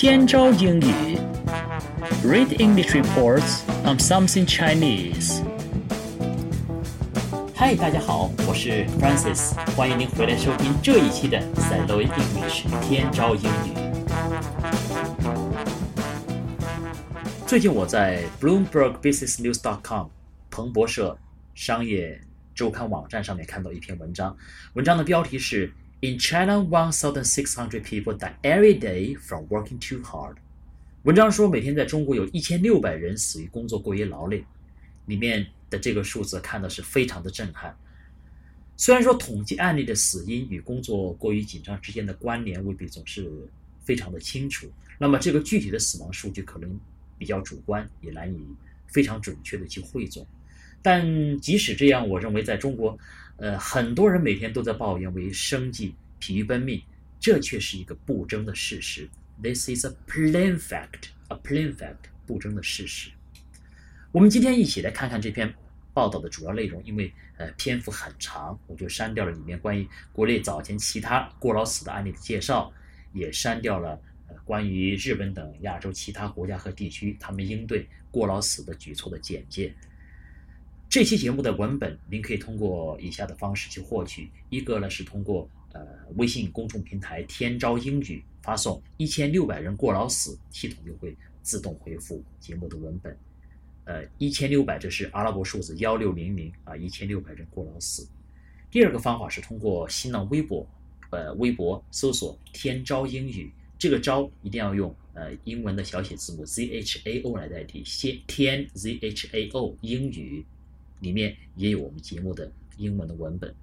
天朝英语，Read English reports on something Chinese。嗨，大家好，我是 Francis，欢迎您回来收听这一期的 s a l o English 天朝英语。最近我在 Bloomberg Business News.com 彭博社商业周刊网站上面看到一篇文章，文章的标题是。In China, 1,600 people die every day from working too hard. 文章说，每天在中国有一千六百人死于工作过于劳累。里面的这个数字看的是非常的震撼。虽然说统计案例的死因与工作过于紧张之间的关联未必总是非常的清楚，那么这个具体的死亡数据可能比较主观，也难以非常准确的去汇总。但即使这样，我认为在中国。呃，很多人每天都在抱怨为生计疲于奔命，这却是一个不争的事实。This is a plain fact, a plain fact，不争的事实。我们今天一起来看看这篇报道的主要内容，因为呃篇幅很长，我就删掉了里面关于国内早前其他过劳死的案例的介绍，也删掉了呃关于日本等亚洲其他国家和地区他们应对过劳死的举措的简介。这期节目的文本，您可以通过以下的方式去获取：一个呢是通过呃微信公众平台“天朝英语”发送“一千六百人过劳死”，系统就会自动回复节目的文本。呃，一千六百这是阿拉伯数字幺六零零啊，一千六百人过劳死。第二个方法是通过新浪微博，呃，微博搜索“天朝英语”，这个“朝”一定要用呃英文的小写字母 Z H A O 来代替，先天 Z H A O 英语。里面也有我们节目的英文的文本。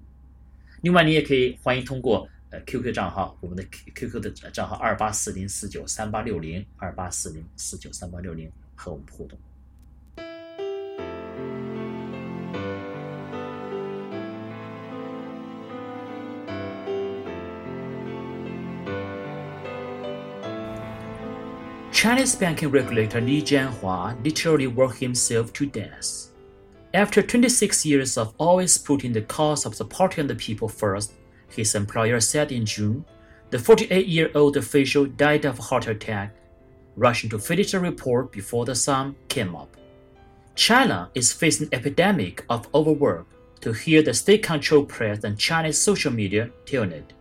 另外，你也可以欢迎通过呃 QQ 账号，我们的 QQ 的账号二八四零四九三八六零二八四零四九三八六零和我们互动。Chinese banking regulator Li Jianhua literally worked himself to death. After 26 years of always putting the cause of the party and the people first, his employer said in June, the 48 year old official died of a heart attack, rushing to finish the report before the sun came up. China is facing an epidemic of overwork, to hear the state controlled press and Chinese social media telling it.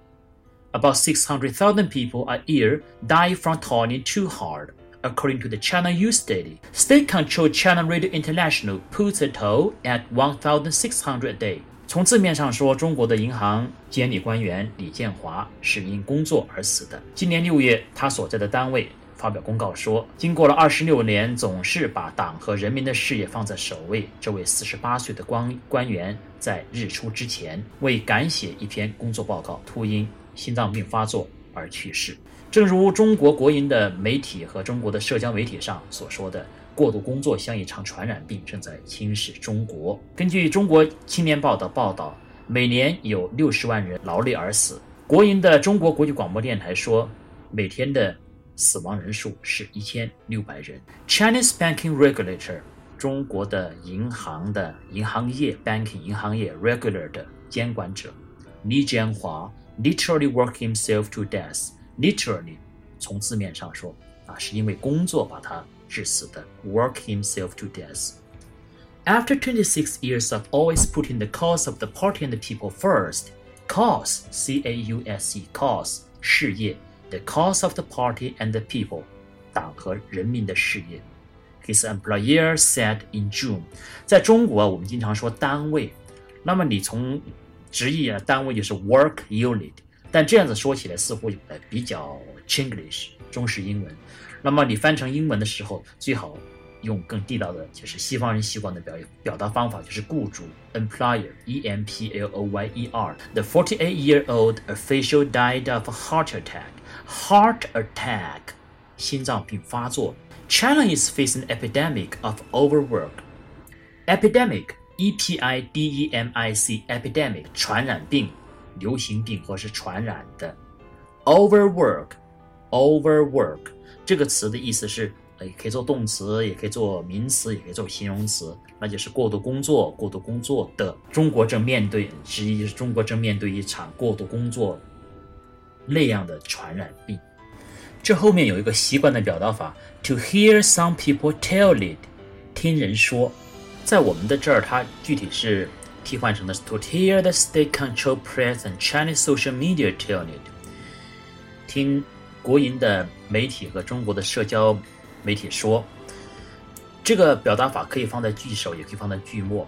About 600,000 people a year die from toiling too hard according to the China Youth Daily，state control China Radio International puts a toll at 1,600 a day. 从字面上说，中国的银行监理官员李建华是因工作而死的。今年六月，他所在的单位发表公告说，经过了二十六年，总是把党和人民的事业放在首位。这位四十八岁的官官员在日出之前为赶写一篇工作报告，突因心脏病发作而去世。正如中国国营的媒体和中国的社交媒体上所说的，过度工作像一场传染病正在侵蚀中国。根据中国青年报的报道，每年有六十万人劳累而死。国营的中国国际广播电台说，每天的死亡人数是一千六百人。Chinese banking regulator，中国的银行的银行业 banking 银行业 regular 的监管者李建华 literally work himself to death。Literally，从字面上说啊，是因为工作把他致死的。Work himself to death. After 26 years of always putting the cause of the party and the people first, cause C A U S E cause 事业，the cause of the party and the people 党和人民的事业。His employer said in June，在中国我们经常说单位，那么你从直译啊，单位就是 work unit。 但这样子说起来似乎呃比较 Chinglish 中式英文，那么你翻成英文的时候，最好用更地道的，就是西方人习惯的表表达方法，就是雇主 employer e m p l o y e r。The 48-year-old official died of a heart attack. Heart attack，心脏病发作。China is facing an epidemic of overwork. Epidemic, e p i d e m i c, epidemic，传染病。 流行病或是传染的，overwork，overwork 这个词的意思是，呃，可以做动词，也可以做名词，也可以做形容词，那就是过度工作，过度工作的。中国正面对，之一就是中国正面对一场过度工作那样的传染病。这后面有一个习惯的表达法，to hear some people tell it，听人说。在我们的这儿，它具体是替换成的是 to hear the state-controlled press and Chinese social media tell it，听国营的媒体和中国的社交媒体说。这个表达法可以放在句首，也可以放在句末。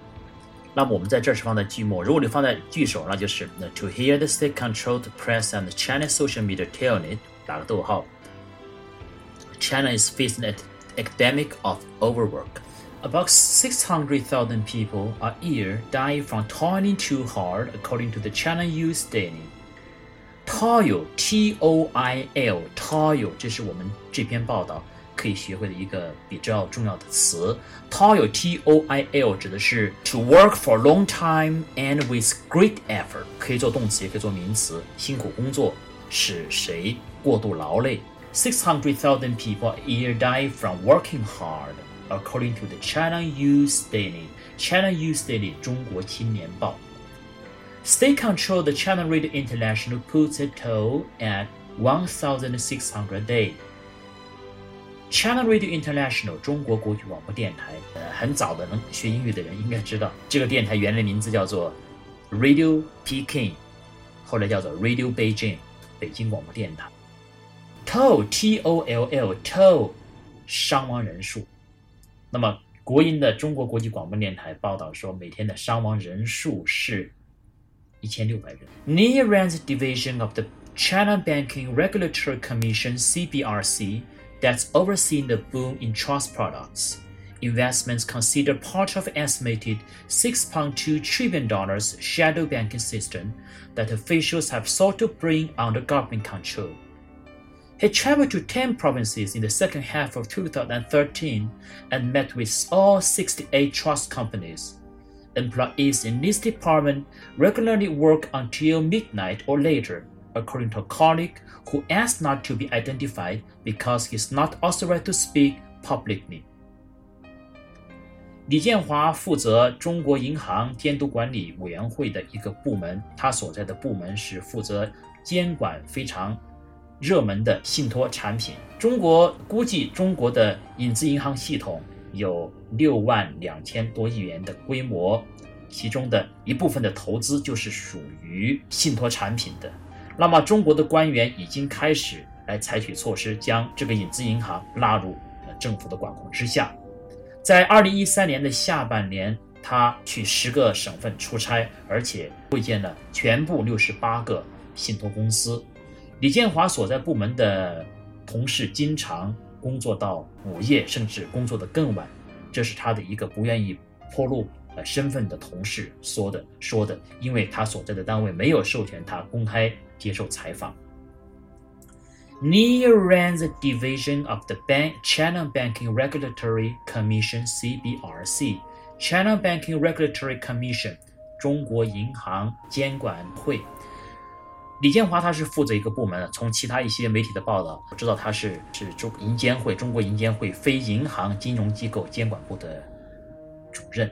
那么我们在这儿是放在句末。如果你放在句首，那就是 to hear the state-controlled press and Chinese social media tell it，打个逗号。China is facing an epidemic of overwork. About 600,000 people a year die from toiling too hard, according to the China Youth Daily. Toil, T-O-I-L, toil，这是我们这篇报道可以学会的一个比较重要的词。Toil, T-O-I-L，指的是 to work for a long time and with great effort，可以做动词，也可以做名词。辛苦工作使谁过度劳累？600,000 people a year die from working hard according to the China Youth Daily. China Youth Daily 中国青年报. State control the China Radio International puts a toll at 1,600 a day. China Radio International 中国国际广播电台，呃，很早的能学英语的人应该知道，这个电台原来名字叫做 Radio Peking，后来叫做 Radio Beijing，北京广播电台。Toll T O L L toll 伤亡人数。 那么，国营的中国国际广播电台报道说，每天的伤亡人数是一千六百人。Near-range division of the China Banking Regulatory Commission (CBRC) that's overseeing the boom in trust products. Investments considered part of estimated $6.2 trillion shadow banking system that officials have sought to bring under government control. He traveled to 10 provinces in the second half of 2013 and met with all 68 trust companies. Employees in this department regularly work until midnight or later, according to a colleague who asked not to be identified because he's not authorized to speak publicly. 李建华负责中国银行监督管理委员会的一个部门，他所在的部门是负责监管非常 热门的信托产品，中国估计中国的影子银行系统有六万两千多亿元的规模，其中的一部分的投资就是属于信托产品的。那么，中国的官员已经开始来采取措施，将这个影子银行纳入政府的管控之下。在二零一三年的下半年，他去十个省份出差，而且会见了全部六十八个信托公司。李建华所在部门的同事经常工作到午夜，甚至工作的更晚，这是他的一个不愿意披露呃身份的同事说的说的，因为他所在的单位没有授权他公开接受采访。Near ran the division of the Bank China Banking Regulatory Commission (CBRC). China Banking Regulatory Commission，中国银行监管会。李建华他是负责一个部门的，从其他一些媒体的报道我知道他是是中银监会中国银监会非银行金融机构监管部的主任。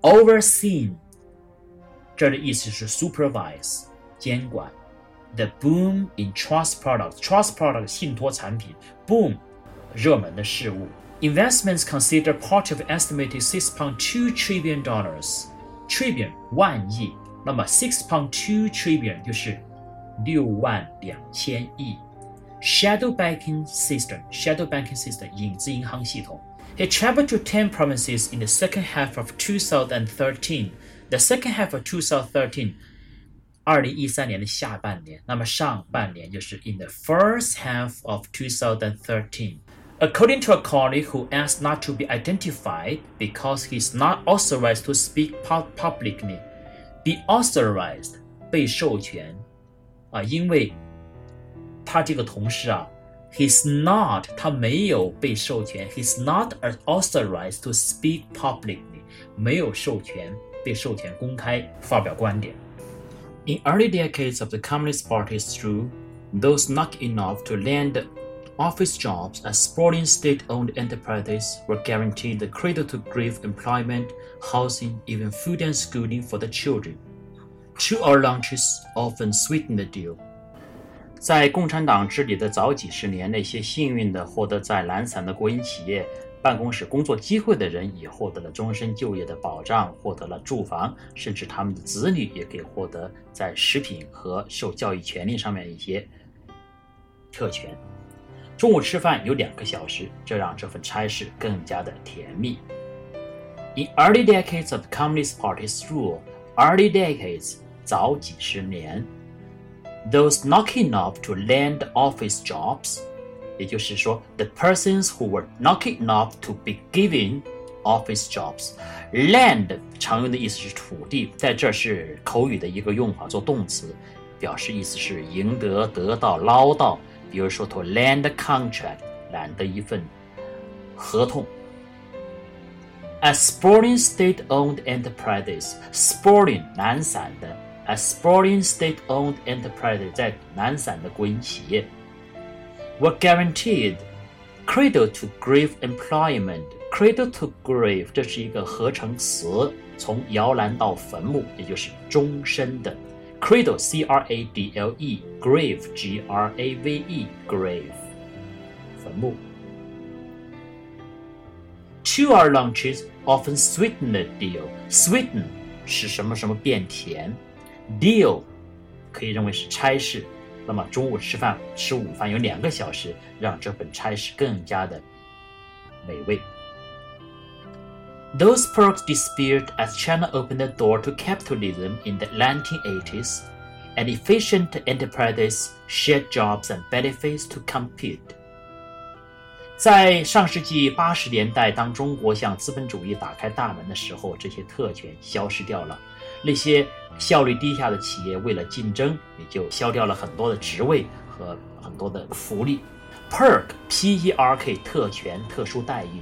Overseen，这儿的意思是 supervise 监管。The boom in trust products，trust product 信托产品，boom 热门的事物。Investments consider part of estimated 6.2 trillion dollars，trillion 万亿。那么 six point two trillion 就是六万两千亿。Shadow banking system, shadow banking system 影子银行系统。He traveled to ten provinces in the second half of 2013. The second half of 2013, 二零一三年的下半年。那么上半年就是 in the first half of 2013. According to a colleague who asked not to be identified because he's not authorized to speak publicly. be authorized 被授权啊，因为他这个同事啊，he's not 他没有被授权，he's not authorized to speak publicly 没有授权被授权公开发表观点。In early decades of the Communist Party's rule, those not enough to land office jobs at sporting state-owned enterprises were guaranteed the cradle-to-grave employment, housing, even food and schooling for the children. Two-hour lunches often sweetened the deal. 在共产党治理的早几十年，那些幸运的获得在懒散的国营企业办公室工作机会的人，也获得了终身就业的保障，获得了住房，甚至他们的子女也可以获得在食品和受教育权利上面一些特权。 中午吃饭有两个小时，这让这份差事更加的甜蜜。In early decades of Communist Party's rule, early decades 早几十年。those knocking up to land office jobs，也就是说，the persons who were knocking up to be given office jobs。land 常用的意思是土地，在这是口语的一个用法，做动词，表示意思是赢得、得到、捞到。比如说，to land contract，揽得一份合同。As sporting state-owned enterprises，sporting 懒散的。a sporting state-owned enterprise 在懒散的国营企业，were guaranteed cradle to grave employment. Cradle to grave 这是一个合成词，从摇篮到坟墓，也就是终身的。 Cradle C R A D L E grave G R A V E grave 坟墓。Two-hour lunches often sweeten the deal. Sweeten 使什么什么变甜。Deal 可以认为是差事，那么中午吃饭吃午饭有两个小时，让这份差事更加的美味。 Those perks disappeared as China opened the door to capitalism in the 1980s, and efficient enterprises shared jobs and benefits to compete. 在上世纪八十年代，当中国向资本主义打开大门的时候，这些特权消失掉了。那些效率低下的企业为了竞争，也就消掉了很多的职位和很多的福利。Perk, P-E-R-K，特权、特殊待遇。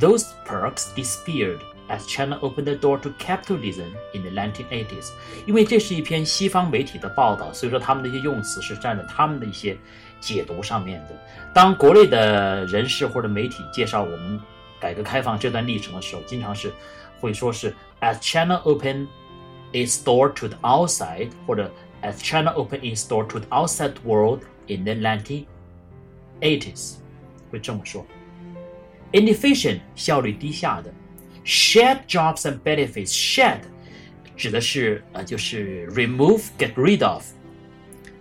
Those perks disappeared as China opened the door to capitalism in the 1980s。因为这是一篇西方媒体的报道，所以说他们的一些用词是站在他们的一些解读上面的。当国内的人士或者媒体介绍我们改革开放这段历程的时候，经常是会说是 as China opened its door to the outside，或者 as China opened its door to the outside world in the 1980s，会这么说。 Inefficient 效率低下的，shed jobs and benefits shed 指的是呃就是 remove get rid of，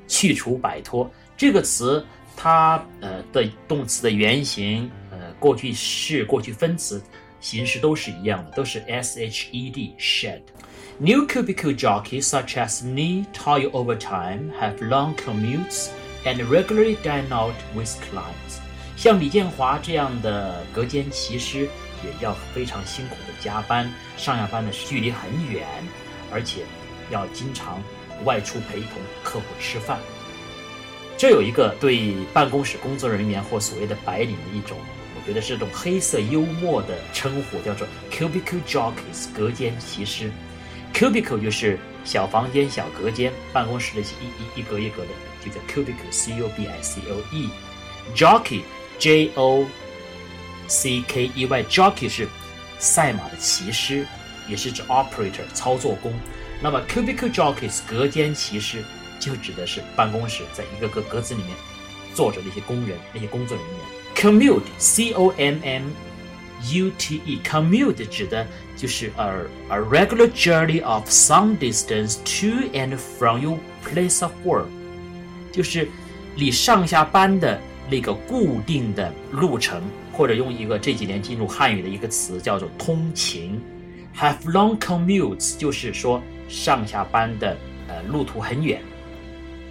去除摆脱这个词它呃的动词的原形呃过去式过去分词形式都是一样的，都是 s h e d shed。New cubicle jockeys such as Ni toil overtime, have long commutes, and regularly dine out with clients. 像李建华这样的隔间骑师，也要非常辛苦的加班，上下班的距离很远，而且要经常外出陪同客户吃饭。这有一个对办公室工作人员或所谓的白领的一种，我觉得是种黑色幽默的称呼，叫做 cubicle jockeys，隔间骑师。Cubicle 就是小房间、小隔间，办公室的一一一格一格的，就叫 cubicle c u b i c l e。jockey。Jockey，j o c k e y，jockey 是赛马的骑师，也是指 operator 操作工。那么 cubicle jockeys 隔间骑师就指的是办公室在一个个格子里面坐着那些工人、那些工作人员。Commute，c o m m。U T E commute 指的就是 a a regular journey of some distance to and from your place of work，就是你上下班的 那个固定的路程，或者用一个这几年进入汉语的一个词叫做通勤。Have long commutes 就是说上下班的呃路途很远。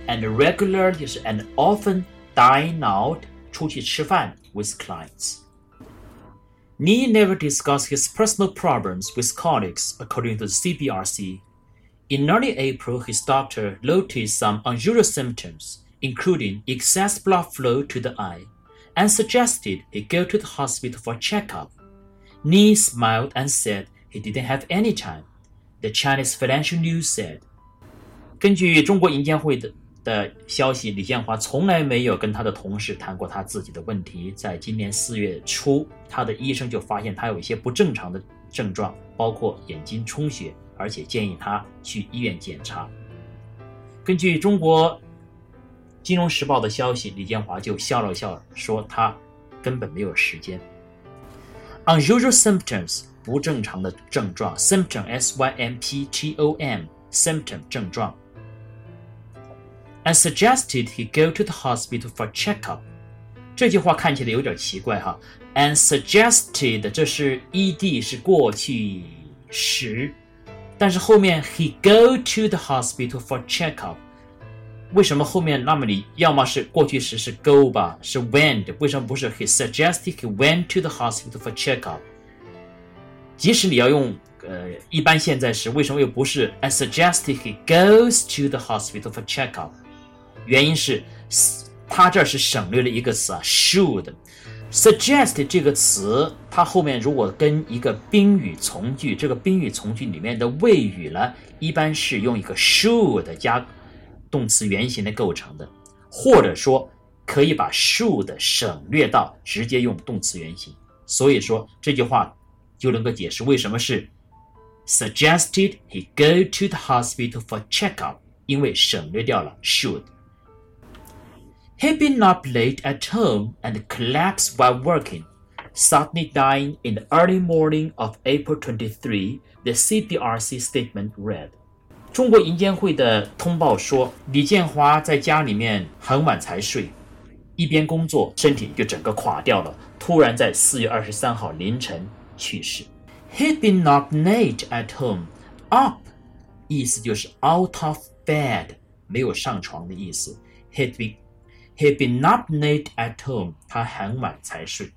And regular 就是 and often dine out 出去吃饭 with clients。Ni never discussed his personal problems with colleagues, according to the CBRC. In early April, his doctor noticed some unusual symptoms, including excess blood flow to the eye, and suggested he go to the hospital for a checkup. Ni smiled and said he didn't have any time. The Chinese Financial News said. 根据中国银监会的的消息，李建华从来没有跟他的同事谈过他自己的问题。在今年四月初，他的医生就发现他有一些不正常的症状，包括眼睛充血，而且建议他去医院检查。根据中国 金融时报》的消息，李建华就笑了笑，说他根本没有时间。Unusual symptoms 不正常的症状，symptom s y m p t o m symptom 症状。And suggested he go to the hospital for checkup。这句话看起来有点奇怪哈。And suggested 这是 ed 是过去时，但是后面 he go to the hospital for checkup。 为什么后面那么你要么是过去时是 go 吧，是 went，为什么不是 he suggested he went to the hospital for checkup？即使你要用呃一般现在时，为什么又不是 I suggested he goes to the hospital for checkup？原因是它这是省略了一个词啊，should。suggest 这个词，它后面如果跟一个宾语从句，这个宾语从句里面的谓语呢，一般是用一个 should 加。动词原形的构成的，或者说可以把 should 省略到直接用动词原形。所以说这句话就能够解释为什么是 suggested he go to the hospital for checkup，因为省略掉了 should。He'd been up late at home and collapsed while working, suddenly dying in the early morning of April 23, the CBRC statement read. 中国银监会的通报说，李建华在家里面很晚才睡，一边工作，身体就整个垮掉了，突然在四月二十三号凌晨去世。He'd been up late at home. Up 意思就是 out of bed，没有上床的意思。He'd been he'd been up late at home. 他很晚才睡。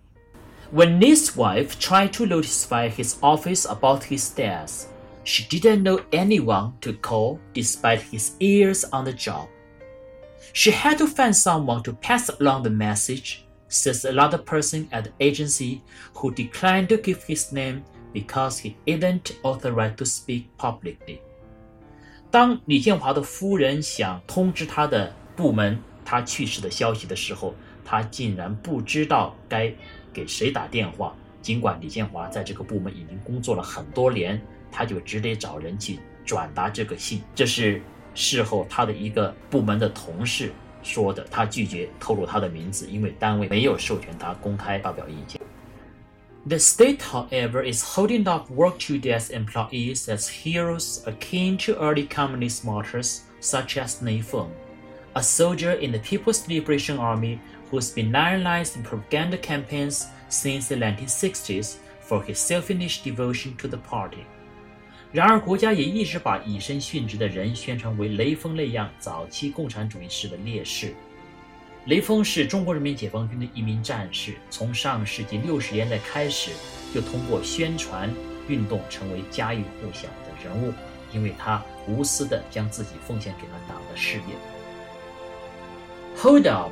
When his wife tried to notify his office about his death. She didn't know anyone to call despite his years on the job. She had to find someone to pass along the message, says another person at the agency who declined to give his name because he isn't authorized to speak publicly. 当李建华的夫人想通知他的部门他去世的消息的时候，他竟然不知道该给谁打电话。尽管李建华在这个部门已经工作了很多年， 他就只得找人去转达这个信。这是事后他的一个部门的同事说的，他拒绝透露他的名字，因为单位没有授权他公开发表意见。The state, however, is holding up work to death employees as heroes akin to early communist martyrs such as Nei Feng, a soldier in the People's Liberation Army who's been lionized in propaganda campaigns since the 1960s for his selfish devotion to the party. 然而，国家也一直把以身殉职的人宣传为雷锋那样早期共产主义式的烈士。雷锋是中国人民解放军的一名战士，从上世纪六十年代开始，就通过宣传运动成为家喻户晓的人物，因为他无私的将自己奉献给了党的事业。Hold up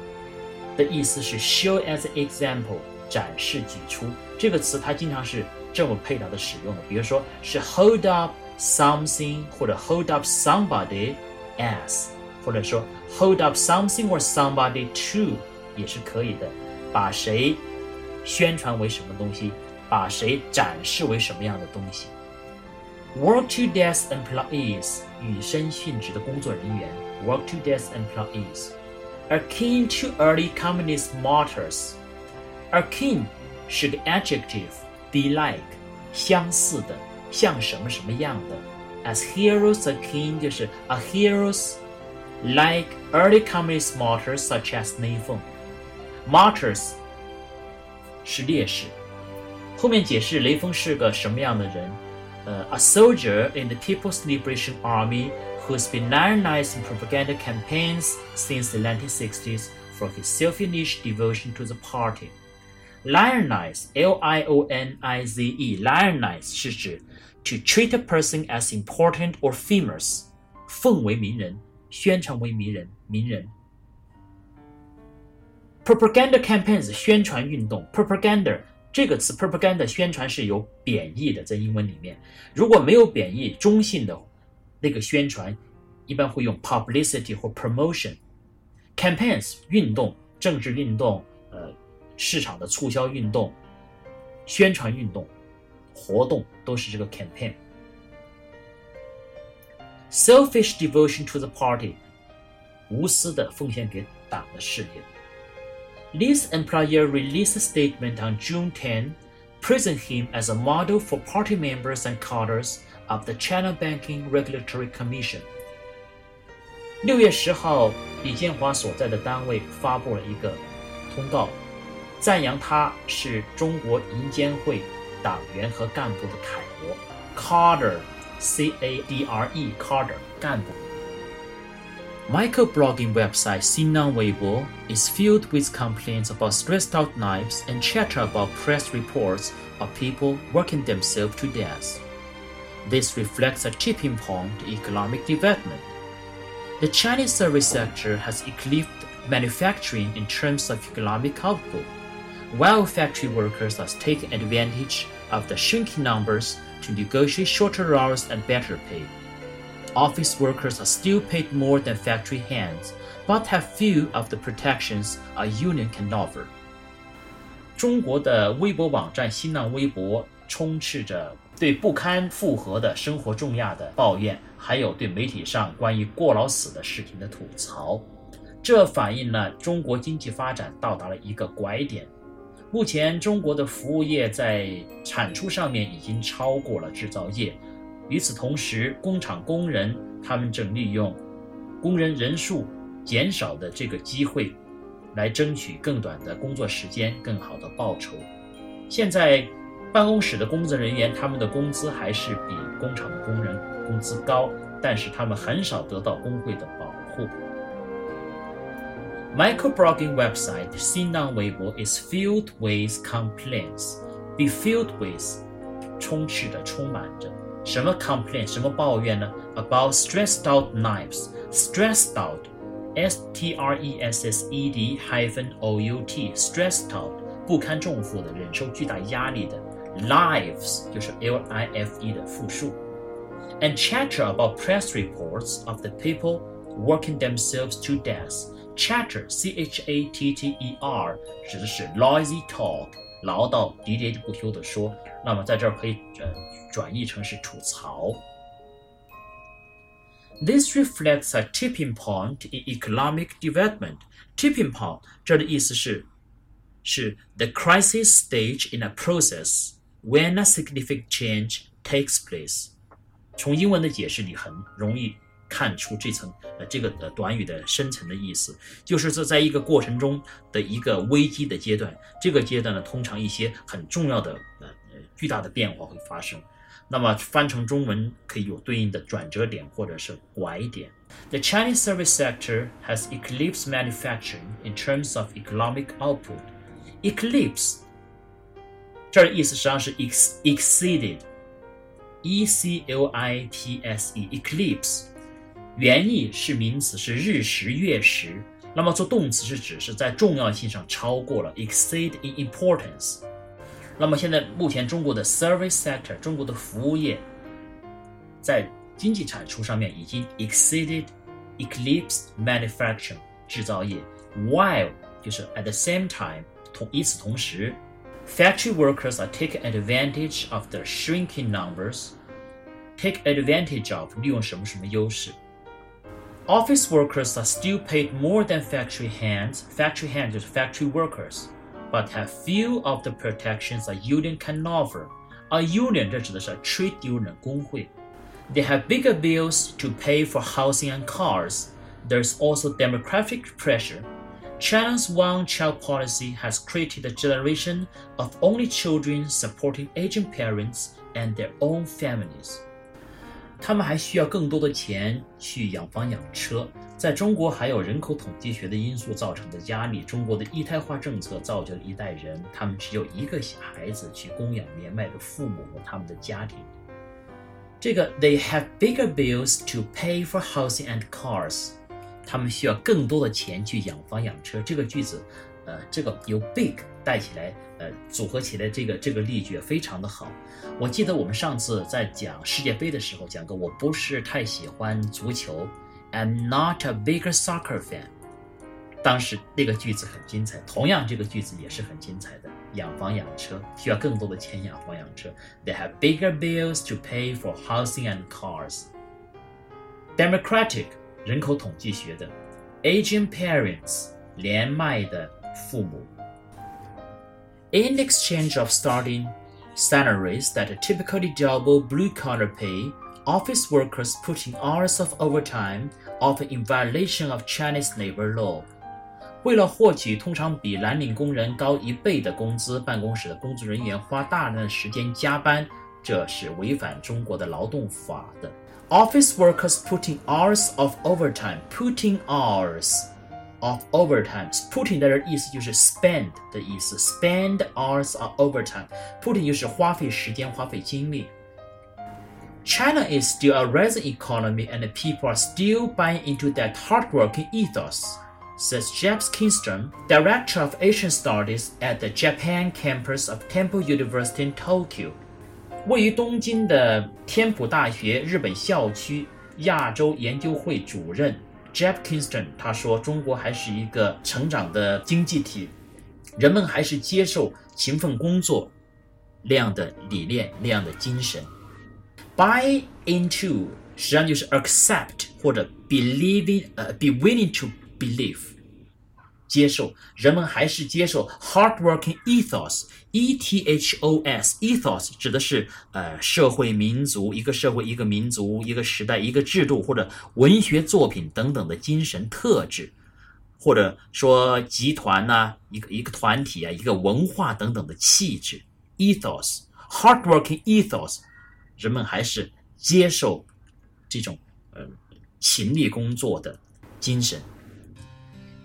的意思是 show as example，展示举出。这个词它经常是。这么配搭的使用，比如说是 hold up something 或者 hold up somebody as，或者说 hold up something or somebody to 也是可以的。把谁宣传为什么东西，把谁展示为什么样的东西。Work to death employees 与生殉职的工作人员，work to death employees akin to early communist martyrs。akin 是个 adjective。 be like 相似的，像什么什么样的。As heroes akin 就是 a heroes like early communist martyrs such as 雷锋。Martyrs 是烈士。后面解释雷锋是个什么样的人。呃，a soldier in the People's Liberation Army who's been lionized in propaganda campaigns since the 1960s for his selfish devotion to the party. Lionize, L-I-O-N-I-Z-E, lionize 是指 to treat a person as important or famous，奉为名人，宣传为名人，名人。Propaganda campaigns 宣传运动，propaganda 这个词，propaganda 宣传是有贬义的，在英文里面，如果没有贬义，中性的那个宣传一般会用 publicity 或 promotion。Campaigns 运动，政治运动，呃。 市场的促销运动、宣传运动、活动都是这个 campaign。Selfish devotion to the party，无私的奉献给 党的事业。This employer released a statement on June 10, praising him as a model for party members and cadres of the China Banking Regulatory Commission. 六月十号，李建华所在的单位发布了一个通告， 赞扬他是中国银监会党员和干部的楷模。Cadre，C A D R E，Cadre blogging website Sina Weibo is filled with complaints about stressed out lives and chatter about press reports of people working themselves to death. This reflects a tipping point in economic development. The Chinese service sector has eclipsed manufacturing in terms of economic output while factory workers are taking advantage of the shrinking numbers to negotiate shorter hours and better pay. Office workers are still paid more than factory hands, but have few of the protections a union can offer. 中国的微博网站新浪微博充斥着对不堪负荷的生活重压的抱怨，还有对媒体上关于过劳死的事情的吐槽。这反映了中国经济发展到达了一个拐点。 目前，中国的服务业在产出上面已经超过了制造业。与此同时，工厂工人他们正利用工人人数减少的这个机会，来争取更短的工作时间、更好的报酬。现在，办公室的工作人员他们的工资还是比工厂的工人工资高，但是他们很少得到工会的保护。Microblogging website Xinnan Weibo is filled with complaints. Be filled with，充斥着、充满着什么 complaint 什么抱怨呢？About stressed out knives. Stressed out, S-T-R-E-S-S-E-D hyphen O-U-T. Stressed out，不堪重负的，忍受巨大压力的。Lives 就是 L-I-F-E 的复数。And chatter about press reports of the people working themselves to death. Chatter, C-H-A-T-T-E-R，指的是 noisy talk，唠叨、喋喋不休的说。那么在这儿可以呃转译成是吐槽。This reflects a tipping point in economic development. Tipping point 这儿的意思是是 the crisis stage in a process when a significant change takes place。从英文的解释里很容易 看出这层呃这个呃短语的深层的意思，就是说在一个过程中的一个危机的阶段，这个阶段呢通常一些很重要的呃巨大的变化会发生。那么翻成中文可以有对应的转折点或者是拐点。The Chinese service sector has eclipsed manufacturing in terms of economic output. Eclipse 这儿意思实际上是 ex exceeded，e c l i t s e，eclipse 原意是名词，是日食、月食。那么做动词是指是在重要性上超过了，exceed in importance。那么现在目前中国的 service sector，中国的服务业，在经济产出上面已经 exceeded eclipsed manufacturing 制造业，while 就是 at the same time 同与此同时，factory workers are taking advantage of the shrinking numbers。take advantage of 利用什么什么优势。 Office workers are still paid more than factory hands. Factory hands is factory workers, but have few of the protections a union can offer. A union 这指的是 trade union 工会。They have bigger bills to pay for housing and cars. There's also demographic pressure. China's one-child policy has created a generation of only children supporting aging parents and their own families. 他们还需要更多的钱去养房养车。在中国，还有人口统计学的因素造成的压力。中国的一胎化政策造就了一代人，他们只有一个小孩子去供养年迈的父母和他们的家庭。这个 they have bigger bills to pay for housing and cars，他们需要更多的钱去养房养车。这个句子，呃，这个由 big 带起来，呃，组合起来，这个这个例句非常的好。我记得我们上次在讲世界杯的时候讲过，我不是太喜欢足球，I'm not a big soccer fan。当时那个句子很精彩，同样这个句子也是很精彩的。养房养车需要更多的钱养房养车，They have bigger bills to pay for housing and cars。Democratic 人口统计学的，aging parents 连麦的父母。In exchange of starting salaries that typically double blue-collar pay, office workers put in hours of overtime, often in violation of Chinese labor law. 为了获取通常比蓝领工人高一倍的工资，办公室的工作人员花大量的时间加班，这是违反中国的劳动法的。Office workers putting hours of overtime, putting hours of overtime. Putting 在这意思就是 spend 的意思，spend hours of overtime. Putting 就是花费时间、花费精力。China is still a rising economy and people are still buying into that hardworking ethos, says James Kingston, Director of Asian Studies at the Japan campus of Temple University in Tokyo. 位于东京的天普大学日本校区亚洲研究会主任 Jeff Kingston 他说：“中国还是一个成长的经济体，人们还是接受勤奋工作那样的理念、那样的精神。” Buy into 实际上就是 accept 或者 believing，呃，be willing to believe，接受，人们还是接受 hardworking ethos，e t h o s，ethos 指的是呃社会民族，一个社会、一个民族、一个时代、一个制度或者文学作品等等的精神特质，或者说集团呐、一个一个团体啊、一个文化等等的气质，ethos，hardworking ethos。人们还是接受这种呃勤力工作的精神。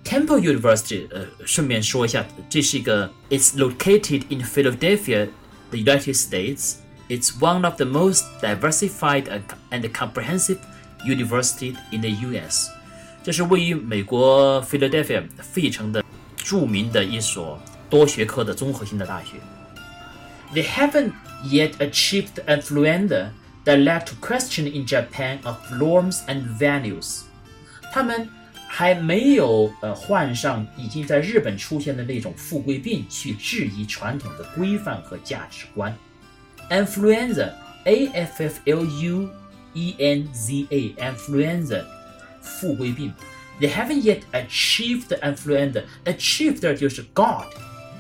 Temple University，呃，顺便说一下，这是一个，it's uh, located in Philadelphia, the United States. It's one of the most diversified and comprehensive universities in the U.S. 这是位于美国 Philadelphia 费城的著名的一所多学科的综合性的大学。They haven't yet achieved affluenza that led to question in Japan of norms and values. 他们还没有呃患上已经在日本出现的那种富贵病，去质疑传统的规范和价值观。Influenza，A F F L U E N Z A，influenza，富贵病。They haven't yet achieved the influenza。Achieved 就是 got，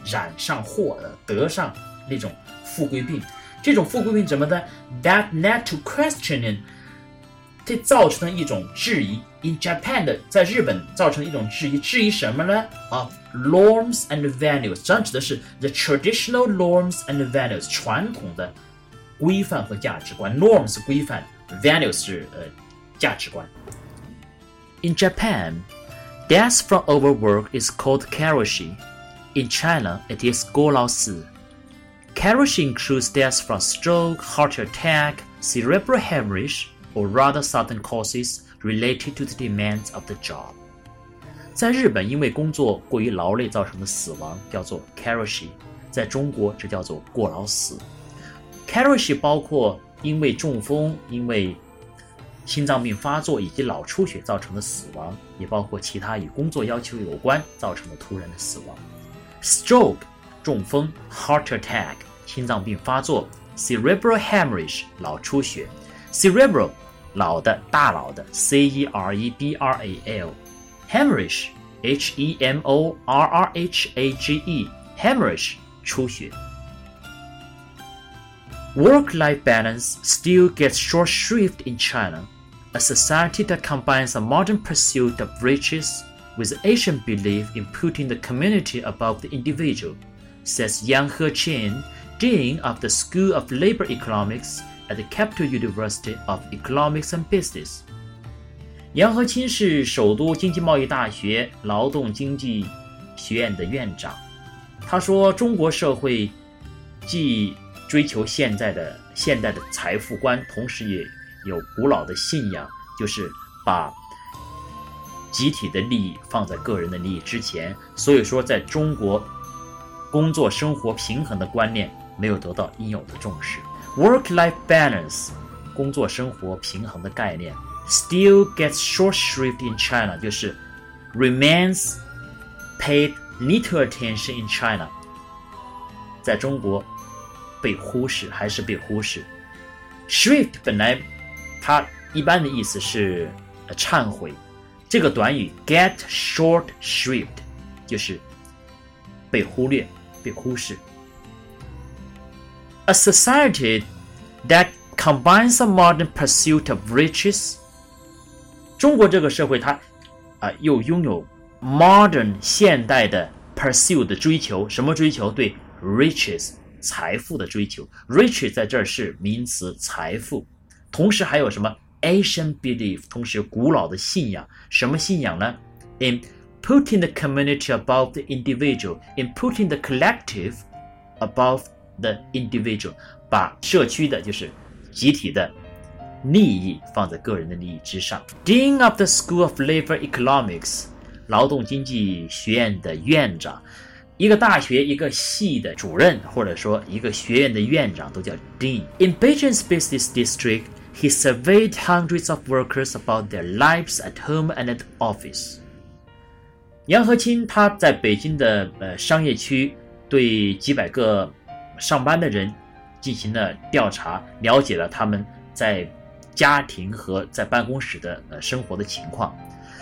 染上或得上那种富贵病。这种富贵病怎么的？That led to questioning，这造成了一种质疑。in Japan 的在日本造成一种质疑，质疑什么呢？啊，norms and values，这样指的是 the traditional norms and values，传统的规范和价值观。norms 规范，values 是呃价值观。In Japan, death from overwork is called karoshi. In China, it is guolaosi. Karoshi includes death from stroke, heart attack, cerebral hemorrhage, or rather sudden causes. Related to the demands of the job. 在日本，因为工作过于劳累造成的死亡叫做 karoshi，在中国这叫做过劳死。karoshi 包括因为中风、因为心脏病发作以及脑出血造成的死亡，也包括其他与工作要求有关造成的突然的死亡。stroke 中风，heart attack 心脏病发作，cerebral hemorrhage 脑出血，cerebral 老的大佬的 E R E B R A L，hemorrhage H E M O R R H A G E, E，hemorrhage 出血。Work-life balance still gets short shrift in China, a society that combines a modern pursuit of riches with Asian belief in putting the community above the individual, says Yang Heqing, Dean of the School of Labor Economics at the Capital University of Economics and Business。杨和清是首都经济贸易大学劳动经济学院的院长。他说：“中国社会既追求现在的现代的财富观，同时也有古老的信仰，就是把集体的利益放在个人的利益之前。所以说，在中国。”工作生活平衡的观念没有得到应有的重视。Work-life balance，工作生活平衡的概念，still gets short-shrift in China，就是 remains paid little attention in China，在中国被忽视，还是被忽视。Shrift 本来它一般的意思是忏悔，这个短语 get short-shrift。 就是被忽略、被忽视。 A society that combines a modern pursuit of riches，中国这个社会它啊又拥有 modern 现代的 pursue 的追求，什么追求？对 riches 财富的追求，riches 在这儿是名词，财富。同时还有什么 Asian belief，同时古老的信仰，什么信仰呢？In putting the community above the individual，in putting the collective above the individual，把社区的就是集体的利益放在个人的利益之上。Dean of the School of Labor Economics，劳动经济学院的院长，一个大学一个系的主任，或者说一个学院的院长都叫 Dean。In Beijing's business district。He surveyed hundreds of workers about their lives at home and at office. 杨和清他在北京的呃商业区对几百个上班的人进行了调查，了解了他们在家庭和在办公室的呃生活的情况。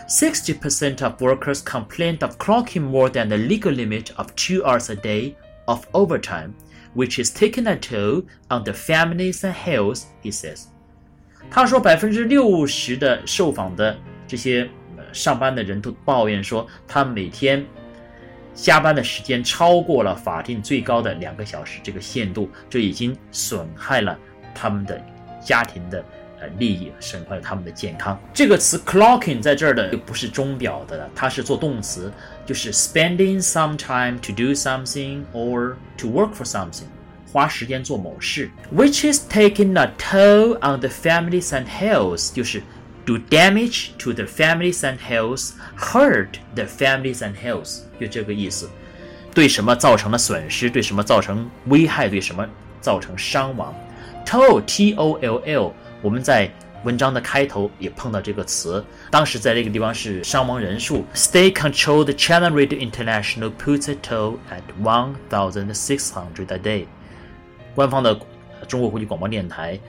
Sixty percent of workers complained of clocking more than the legal limit of two hours a day of overtime, which is taking a toll on their families and health, he says. 他说，百分之六十的受访的这些上班的人都抱怨说，他每天 加班的时间超过了法定最高的两个小时这个限度，这已经损害了他们的家庭的呃利益，损害了他们的健康。这个词 clocking 在这儿的又不是钟表的，它是做动词，就是 spending some time to do something or to work for something。花时间做某事，which is taking a toll on the families and health，就是 do damage to the families and health, hurt the families and health，就这个意思。对什么造成了损失？对什么造成危害？对什么造成伤亡？Toll, T-O-L-L. 我们在文章的开头也碰到这个词。当时在那个地方是伤亡人数。State-controlled China Radio International puts a toll at one thousand six hundred a day。官方的中国国际广播电台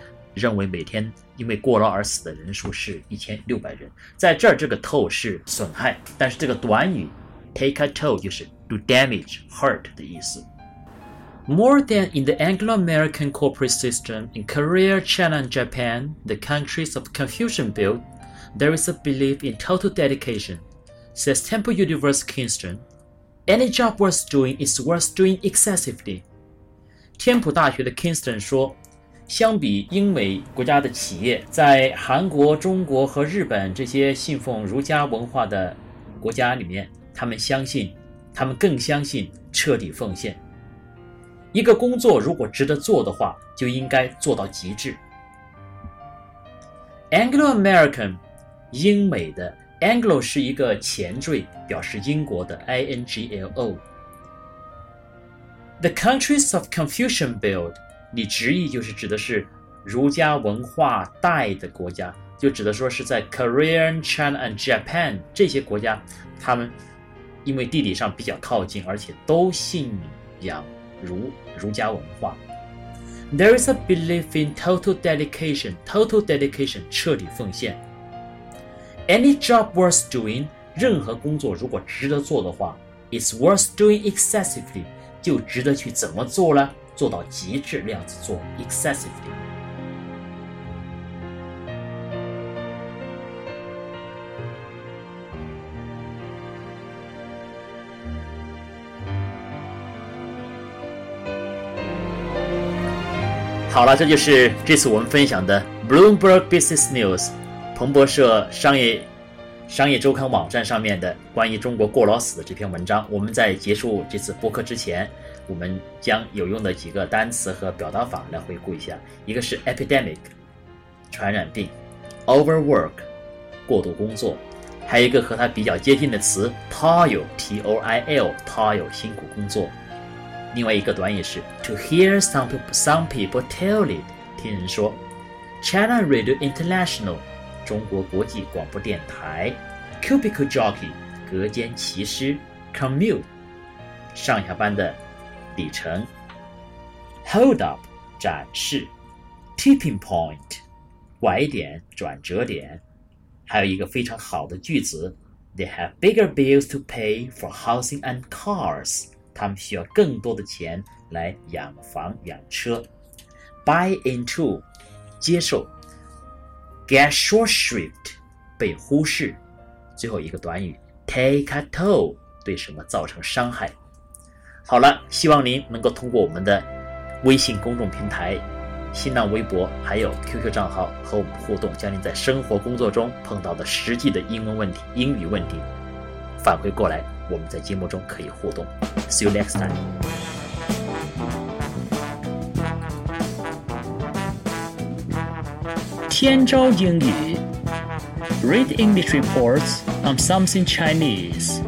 认为每天因为过劳而死的人数是一千六百人。在这儿，这个 toll 是损害，但是这个短语 take a toll 就是 do damage、hurt 的意思。More than in the Anglo American corporate system, in Korea, China, and Japan, the countries of Confucian belt, there is a belief in total dedication. Says Temple University Kingston, any job worth doing is worth doing excessively. 天普大学的 Kingston 说，相比英美国家的企业，在韩国、中国和日本这些信奉儒家文化的国家里面，他们相信，他们更相信彻底奉献。一个工作如果值得做的话，就应该做到极致。Anglo-American，英美的 Anglo 是一个前缀，表示英国的 I N G L O。The countries of Confucian build，你直译就是指的是儒家文化带的国家，就指的说是在 Korea、China and Japan 这些国家，他们因为地理上比较靠近，而且都信仰儒儒家文化。There is a belief in total dedication. Total dedication，彻底奉献。Any job worth doing，任何工作如果值得做的话，is worth doing excessively。就值得去怎么做呢？ 做到极致那样子做，excessively。好了，这就是这次我们分享的 Bloomberg Business News，彭博社商业。商业周刊网站上面的关于中国过劳死的这篇文章，我们在结束这次播客之前，我们将有用的几个单词和表达法来回顾一下。一个是 epidemic，传染病；overwork，过度工作；还有一个和它比较接近的词 toil，t-o-i-l，toil，辛苦工作。另外一个短语是 to hear some some people tell it，听人说。China Radio International。中国国际广播电台，cubicle jockey，隔间骑师，commute，上下班的里程，hold up，展示，tipping point，拐点、转折点，还有一个非常好的句子 They have bigger bills to pay for housing and cars. 他们需要更多的钱来养房养车。Buy into 接受，get short shrift 被忽视。最后一个短语 take a toll 对什么造成伤害。好了，希望您能够通过我们的微信公众平台、新浪微博还有 QQ 账号和我们互动，将您在生活工作中碰到的实际的英文问题、英语问题反馈过来，我们在节目中可以互动。See you next time. 天朝英语 Read English reports on something Chinese.